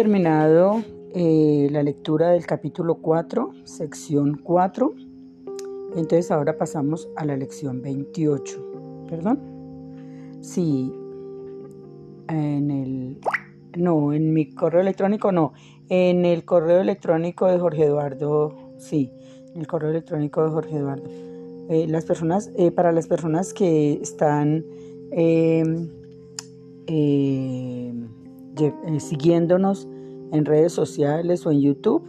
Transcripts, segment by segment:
Terminado eh, la lectura del capítulo 4, sección 4. Entonces ahora pasamos a la lección 28. ¿Perdón? Sí. En el... No, en mi correo electrónico no. En el correo electrónico de Jorge Eduardo, sí. En el correo electrónico de Jorge Eduardo. Eh, las personas, eh, para las personas que están em, siguiéndonos en redes sociales o en YouTube,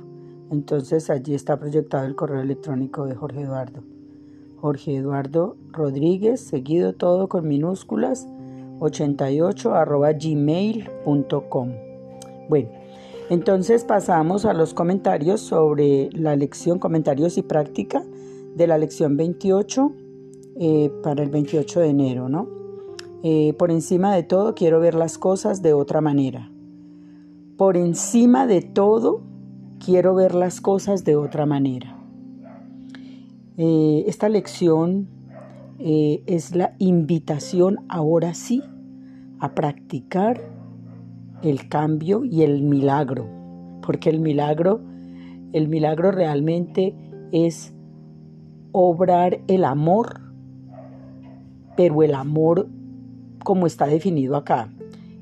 entonces allí está proyectado el correo electrónico de Jorge Eduardo. Jorge Eduardo Rodríguez, seguido todo con minúsculas, 88 arroba. Bueno, entonces pasamos a los comentarios sobre la lección, comentarios y práctica de la lección 28 eh, para el 28 de enero, ¿no? Eh, por encima de todo quiero ver las cosas de otra manera. Por encima de todo quiero ver las cosas de otra manera. Eh, esta lección eh, es la invitación ahora sí a practicar el cambio y el milagro, porque el milagro, el milagro realmente es obrar el amor, pero el amor como está definido acá.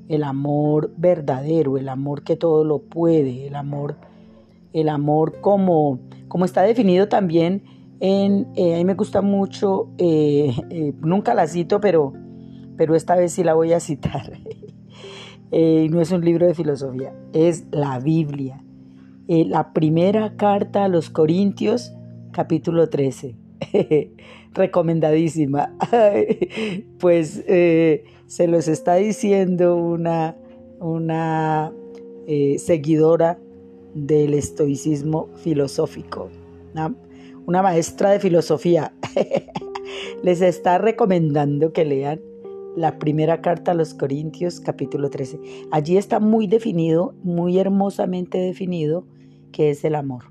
El amor verdadero, el amor que todo lo puede, el amor, el amor como, como está definido también en, eh, a mí me gusta mucho, eh, eh, nunca la cito, pero, pero esta vez sí la voy a citar. no es un libro de filosofía, es la Biblia. la primera carta a los Corintios, capítulo 13. recomendadísima. pues eh, se los está diciendo una, una eh, seguidora del estoicismo filosófico, una, maestra de filosofía. Les está recomendando que lean la primera carta a los Corintios capítulo 13. Allí está muy definido, muy hermosamente definido qué es el amor.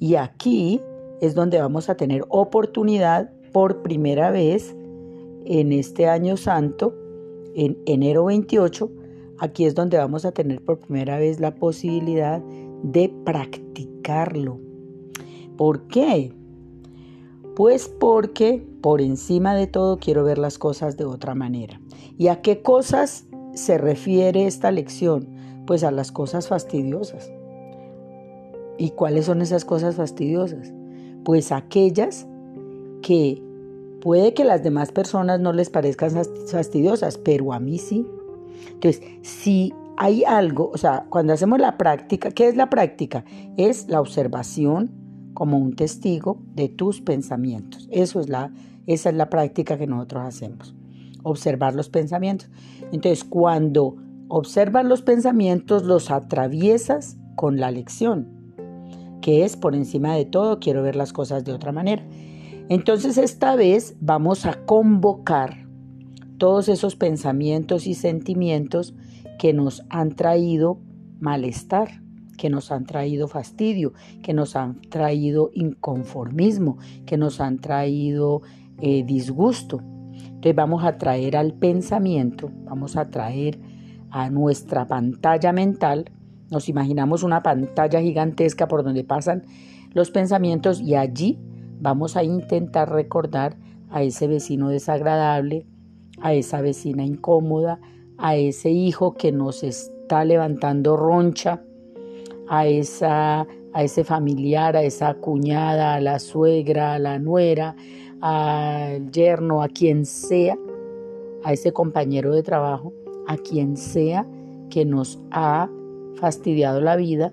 Y aquí es donde vamos a tener oportunidad por primera vez en este año santo, en enero 28, aquí es donde vamos a tener por primera vez la posibilidad de practicarlo. ¿Por qué? Pues porque por encima de todo quiero ver las cosas de otra manera. ¿Y a qué cosas se refiere esta lección? Pues a las cosas fastidiosas. ¿Y cuáles son esas cosas fastidiosas? Pues aquellas que Puede que las demás personas no les parezcan fastidiosas, pero a mí sí. Entonces, si hay algo, o sea, cuando hacemos la práctica, ¿qué es la práctica? Es la observación como un testigo de tus pensamientos. Eso es la, esa es la práctica que nosotros hacemos. Observar los pensamientos. Entonces, cuando observas los pensamientos, los atraviesas con la lección, que es por encima de todo, quiero ver las cosas de otra manera. Entonces esta vez vamos a convocar todos esos pensamientos y sentimientos que nos han traído malestar, que nos han traído fastidio, que nos han traído inconformismo, que nos han traído eh, disgusto. Entonces vamos a traer al pensamiento, vamos a traer a nuestra pantalla mental, nos imaginamos una pantalla gigantesca por donde pasan los pensamientos y allí Vamos a intentar recordar a ese vecino desagradable, a esa vecina incómoda, a ese hijo que nos está levantando roncha, a, esa, a ese familiar, a esa cuñada, a la suegra, a la nuera, al yerno, a quien sea, a ese compañero de trabajo, a quien sea que nos ha fastidiado la vida,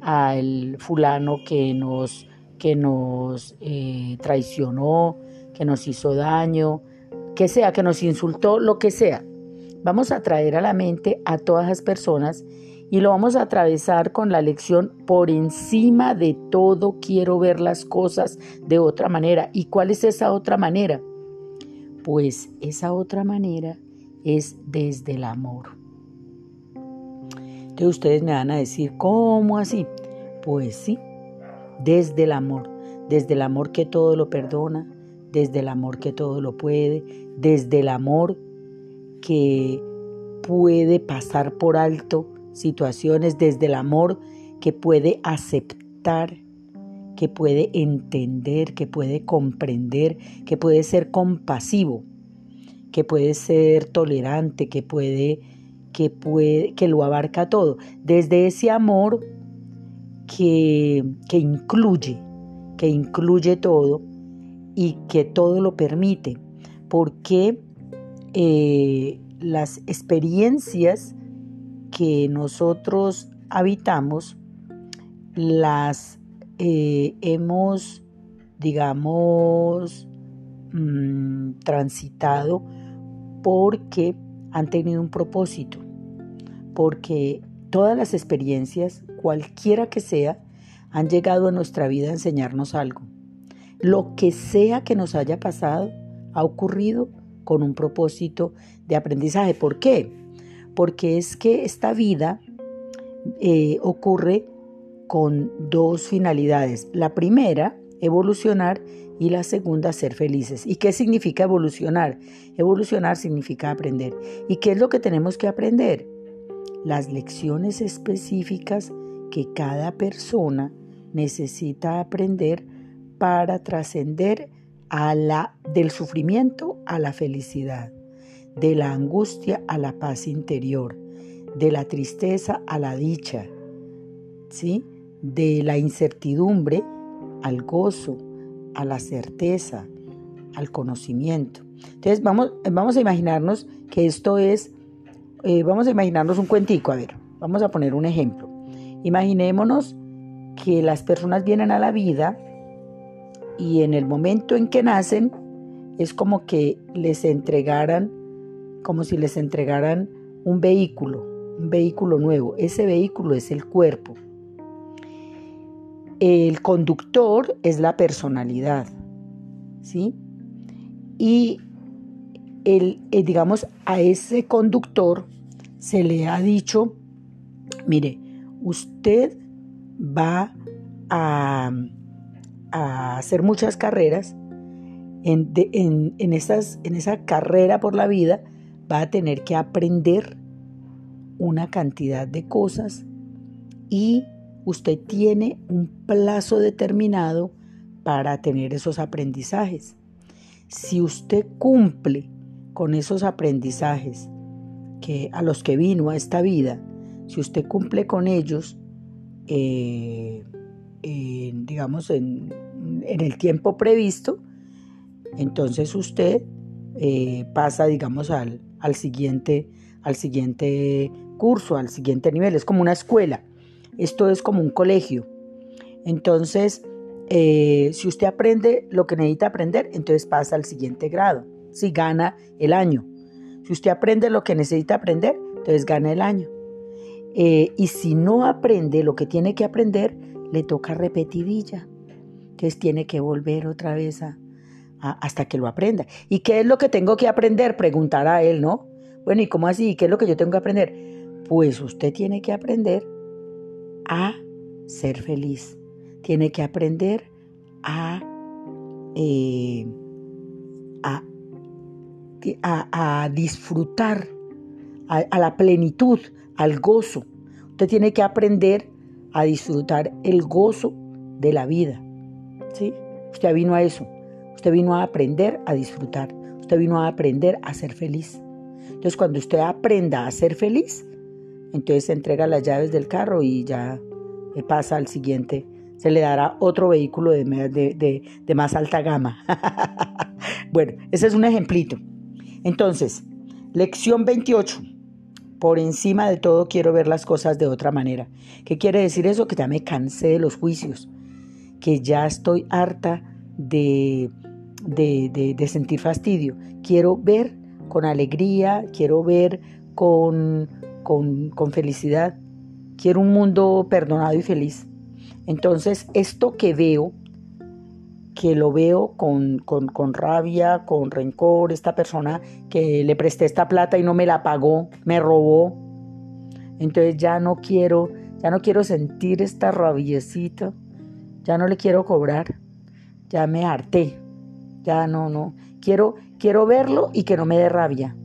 al fulano que nos que nos eh, traicionó, que nos hizo daño, que sea, que nos insultó, lo que sea. Vamos a traer a la mente a todas las personas y lo vamos a atravesar con la lección por encima de todo quiero ver las cosas de otra manera. ¿Y cuál es esa otra manera? Pues esa otra manera es desde el amor. Entonces ustedes me van a decir, ¿cómo así? Pues sí, desde el amor, desde el amor que todo lo perdona, desde el amor que todo lo puede, desde el amor que puede pasar por alto situaciones, desde el amor que puede aceptar, que puede entender, que puede comprender, que puede ser compasivo, que puede ser tolerante, que puede que puede que lo abarca todo, desde ese amor que, que incluye, que incluye todo y que todo lo permite, porque eh, las experiencias que nosotros habitamos las eh, hemos, digamos, mm, transitado porque han tenido un propósito, porque todas las experiencias, cualquiera que sea, han llegado a nuestra vida a enseñarnos algo. Lo que sea que nos haya pasado, ha ocurrido con un propósito de aprendizaje. ¿Por qué? Porque es que esta vida eh, ocurre con dos finalidades. La primera, evolucionar y la segunda, ser felices. ¿Y qué significa evolucionar? Evolucionar significa aprender. ¿Y qué es lo que tenemos que aprender? Las lecciones específicas que cada persona necesita aprender para trascender a la del sufrimiento a la felicidad, de la angustia a la paz interior, de la tristeza a la dicha, ¿sí? De la incertidumbre al gozo, a la certeza, al conocimiento. Entonces vamos, vamos a imaginarnos que esto es, eh, vamos a imaginarnos un cuentico, a ver, vamos a poner un ejemplo. Imaginémonos que las personas vienen a la vida y en el momento en que nacen es como que les entregaran, como si les entregaran un vehículo, un vehículo nuevo. Ese vehículo es el cuerpo. El conductor es la personalidad, ¿sí? Y el, eh, digamos, a ese conductor se le ha dicho, mire, usted va a, hacer muchas carreras, en, en, en esa carrera por la vida va a tener que aprender una cantidad de cosas y usted tiene un plazo determinado para tener esos aprendizajes. Si usted cumple con esos aprendizajes que a los que vino a esta vida, si usted cumple con ellos, eh, digamos, en, el tiempo previsto, entonces usted eh, pasa, digamos, al, al, siguiente, al siguiente curso, al siguiente nivel. Es como una escuela. Esto es como un colegio. Entonces, eh, si usted aprende lo que necesita aprender, entonces pasa al siguiente grado. Si gana el año. Si usted aprende lo que necesita aprender, entonces gana el año. Eh, y si no aprende lo que tiene que aprender, le toca repetidilla. Entonces tiene que volver otra vez a, hasta que lo aprenda. ¿Y qué es lo que tengo que aprender? Preguntará él, ¿no? Bueno, ¿y cómo así? ¿Qué es lo que yo tengo que aprender? Pues usted tiene que aprender a ser feliz. Tiene que aprender a, eh, a, a, disfrutar, a, la plenitud, al gozo. Usted tiene que aprender a disfrutar el gozo de la vida. ¿sí? Usted vino a eso. Usted vino a aprender a disfrutar. Usted vino a aprender a ser feliz. Entonces, cuando usted aprenda a ser feliz, entonces se entrega las llaves del carro y ya pasa al siguiente. Se le dará otro vehículo de, de, más alta gama. bueno, ese es un ejemplito. Entonces, lección 28. Por encima de todo quiero ver las cosas de otra manera. ¿Qué quiere decir eso? Que ya me cansé de los juicios, que ya estoy harta de, de, de sentir fastidio. Quiero ver con alegría, quiero ver con, con, felicidad. Quiero un mundo perdonado y feliz. Entonces, esto que veo, que lo veo con, con, rabia, con rencor, esta persona que le presté esta plata y no me la pagó, me robó. Entonces ya no quiero, ya no quiero sentir esta rabiecita, ya no le quiero cobrar, ya me harté, ya no, no. Quiero, quiero verlo y que no me dé rabia.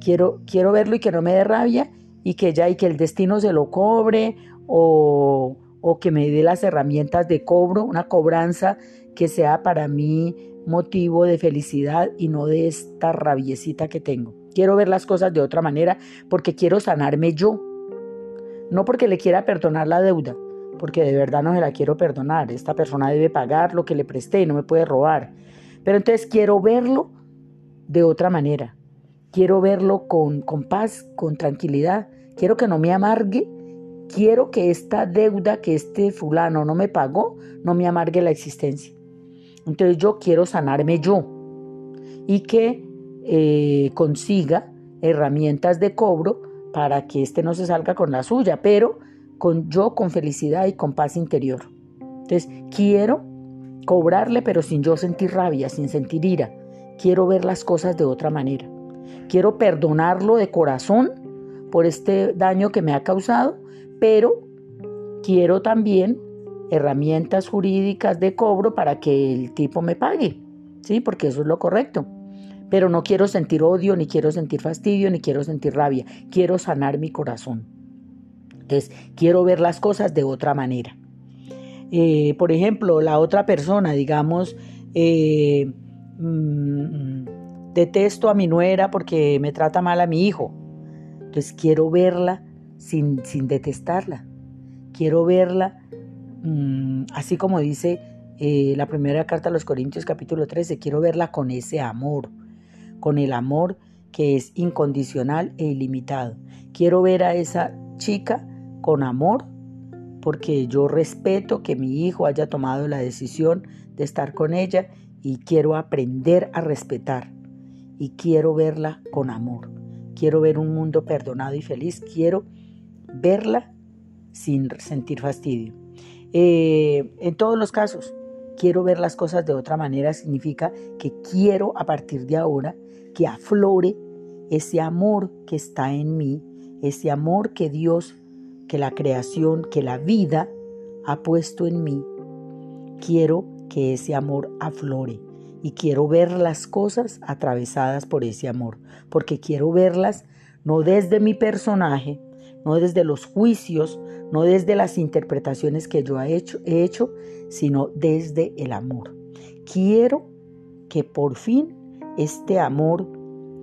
Quiero, quiero verlo y que no me dé rabia y que ya y que el destino se lo cobre o, o que me dé las herramientas de cobro, una cobranza que sea para mí motivo de felicidad y no de esta rabiecita que tengo. Quiero ver las cosas de otra manera porque quiero sanarme yo. No porque le quiera perdonar la deuda, porque de verdad no se la quiero perdonar. Esta persona debe pagar lo que le presté y no me puede robar. Pero entonces quiero verlo de otra manera. Quiero verlo con, con paz, con tranquilidad. Quiero que no me amargue. Quiero que esta deuda que este fulano no me pagó no me amargue la existencia. Entonces yo quiero sanarme yo y que eh, consiga herramientas de cobro para que éste no se salga con la suya, pero con yo con felicidad y con paz interior. Entonces quiero cobrarle pero sin yo sentir rabia, sin sentir ira. Quiero ver las cosas de otra manera. Quiero perdonarlo de corazón por este daño que me ha causado, pero quiero también herramientas jurídicas de cobro para que el tipo me pague, ¿sí? Porque eso es lo correcto. Pero no quiero sentir odio, ni quiero sentir fastidio, ni quiero sentir rabia. Quiero sanar mi corazón. Entonces, quiero ver las cosas de otra manera. Eh, por ejemplo, la otra persona, digamos, eh, mm, detesto a mi nuera porque me trata mal a mi hijo. Entonces, quiero verla sin, sin detestarla. Quiero verla Mm, así como dice eh, la primera carta a los Corintios capítulo 13, quiero verla con ese amor, con el amor que es incondicional e ilimitado. Quiero ver a esa chica con amor porque yo respeto que mi hijo haya tomado la decisión de estar con ella y quiero aprender a respetar y quiero verla con amor. Quiero ver un mundo perdonado y feliz. Quiero verla sin sentir fastidio. Eh, en todos los casos, quiero ver las cosas de otra manera significa que quiero a partir de ahora que aflore ese amor que está en mí, ese amor que Dios, que la creación, que la vida ha puesto en mí. Quiero que ese amor aflore y quiero ver las cosas atravesadas por ese amor, porque quiero verlas no desde mi personaje, no desde los juicios, no desde las interpretaciones que yo he hecho, he hecho, sino desde el amor. Quiero que por fin este amor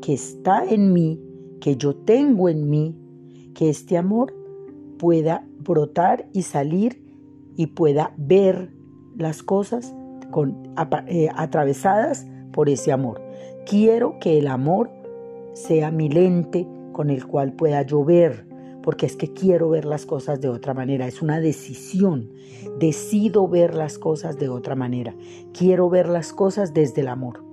que está en mí, que yo tengo en mí, que este amor pueda brotar y salir y pueda ver las cosas eh, atravesadas por ese amor. Quiero que el amor sea mi lente con el cual pueda yo ver porque es que quiero ver las cosas de otra manera, es una decisión, decido ver las cosas de otra manera, quiero ver las cosas desde el amor,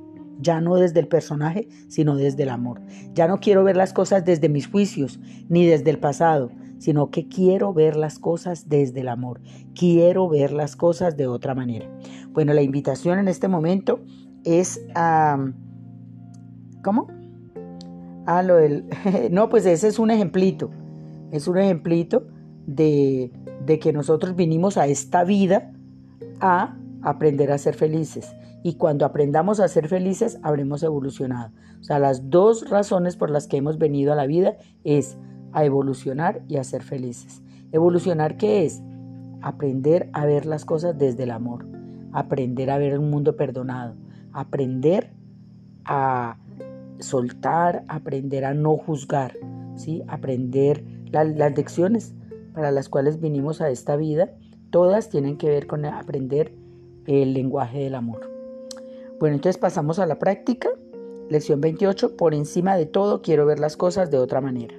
ya no desde el personaje, sino desde el amor, ya no quiero ver las cosas desde mis juicios, ni desde el pasado, sino que quiero ver las cosas desde el amor, quiero ver las cosas de otra manera. Bueno, la invitación en este momento es a... ¿Cómo? Ah, lo del... no, pues ese es un ejemplito. Es un ejemplito de, que nosotros vinimos a esta vida a aprender a ser felices. Y cuando aprendamos a ser felices, habremos evolucionado. O sea, las dos razones por las que hemos venido a la vida es a evolucionar y a ser felices. ¿Evolucionar qué es? Aprender a ver las cosas desde el amor. Aprender a ver un mundo perdonado. Aprender a soltar, aprender a no juzgar. ¿sí? Aprender las lecciones para las cuales vinimos a esta vida, todas tienen que ver con aprender el lenguaje del amor. Bueno, entonces pasamos a la práctica. Lección 28. Por encima de todo quiero ver las cosas de otra manera.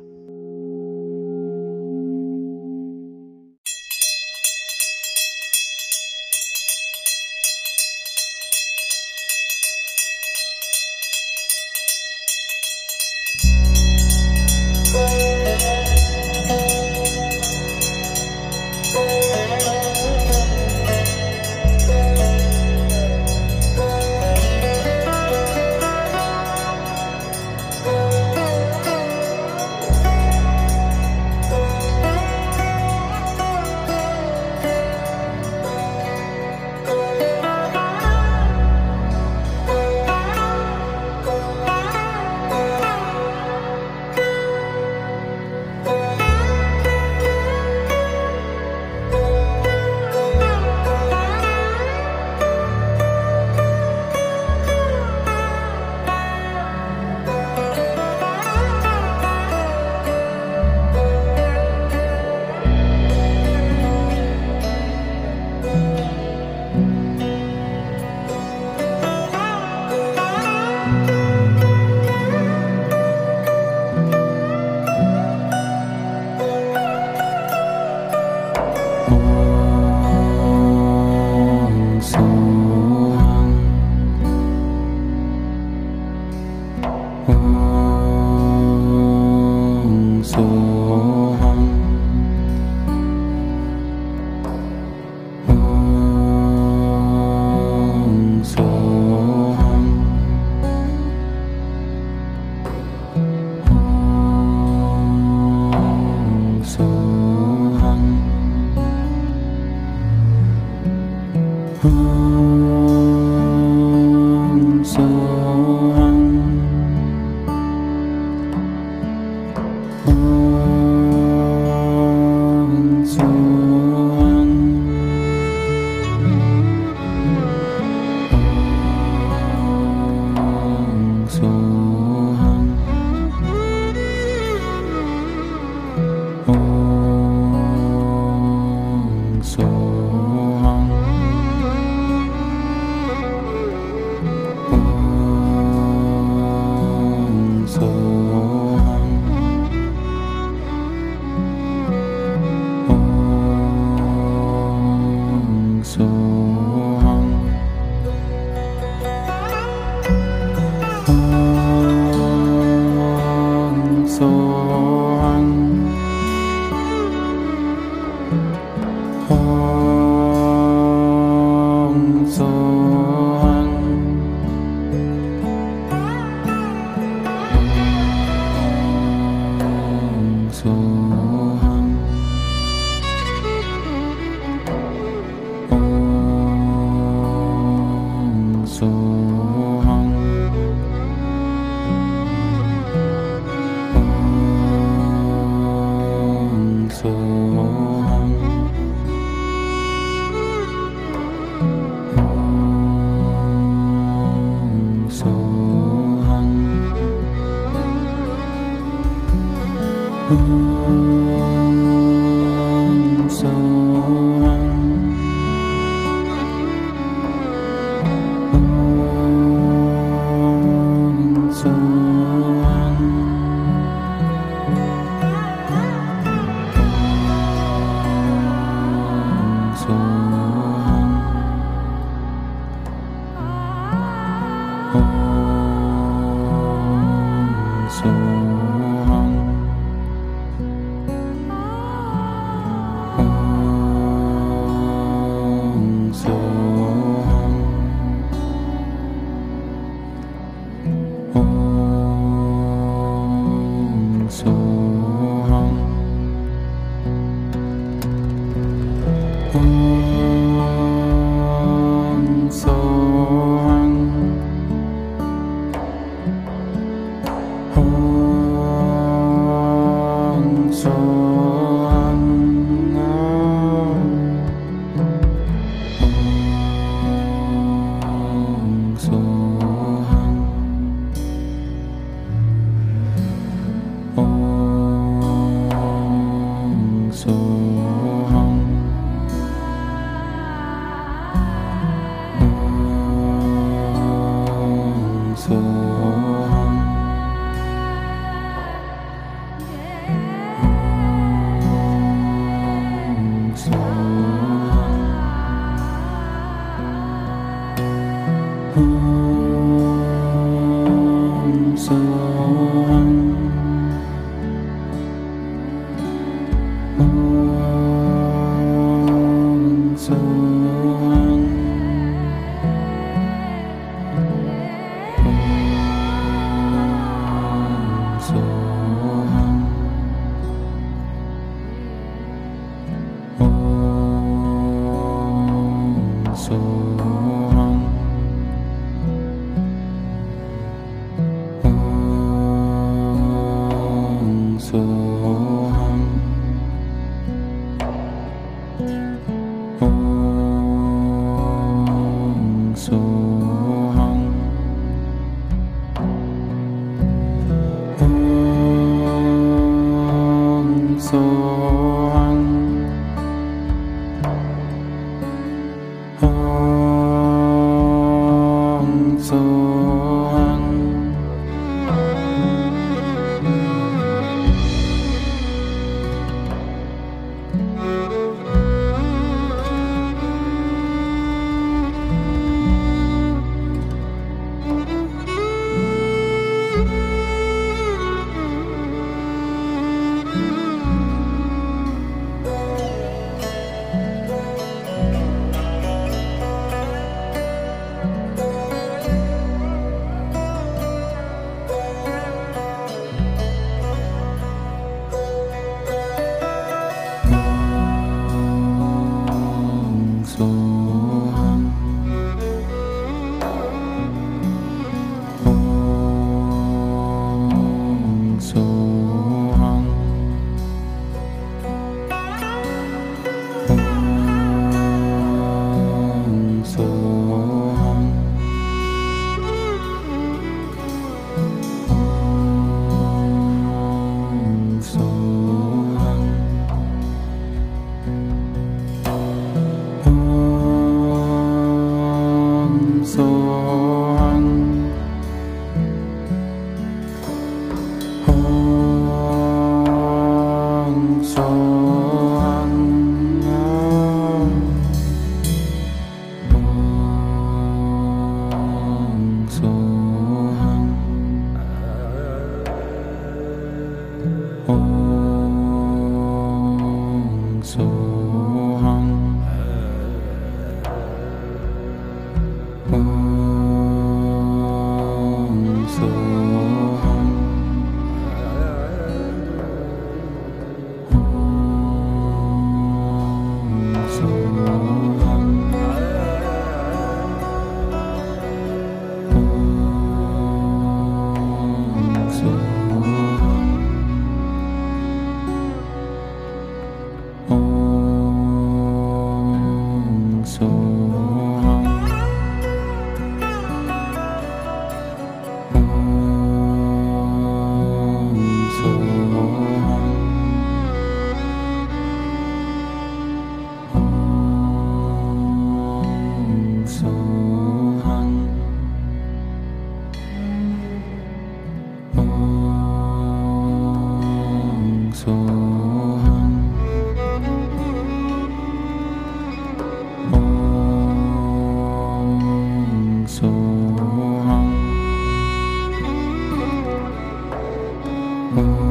Mm-hmm.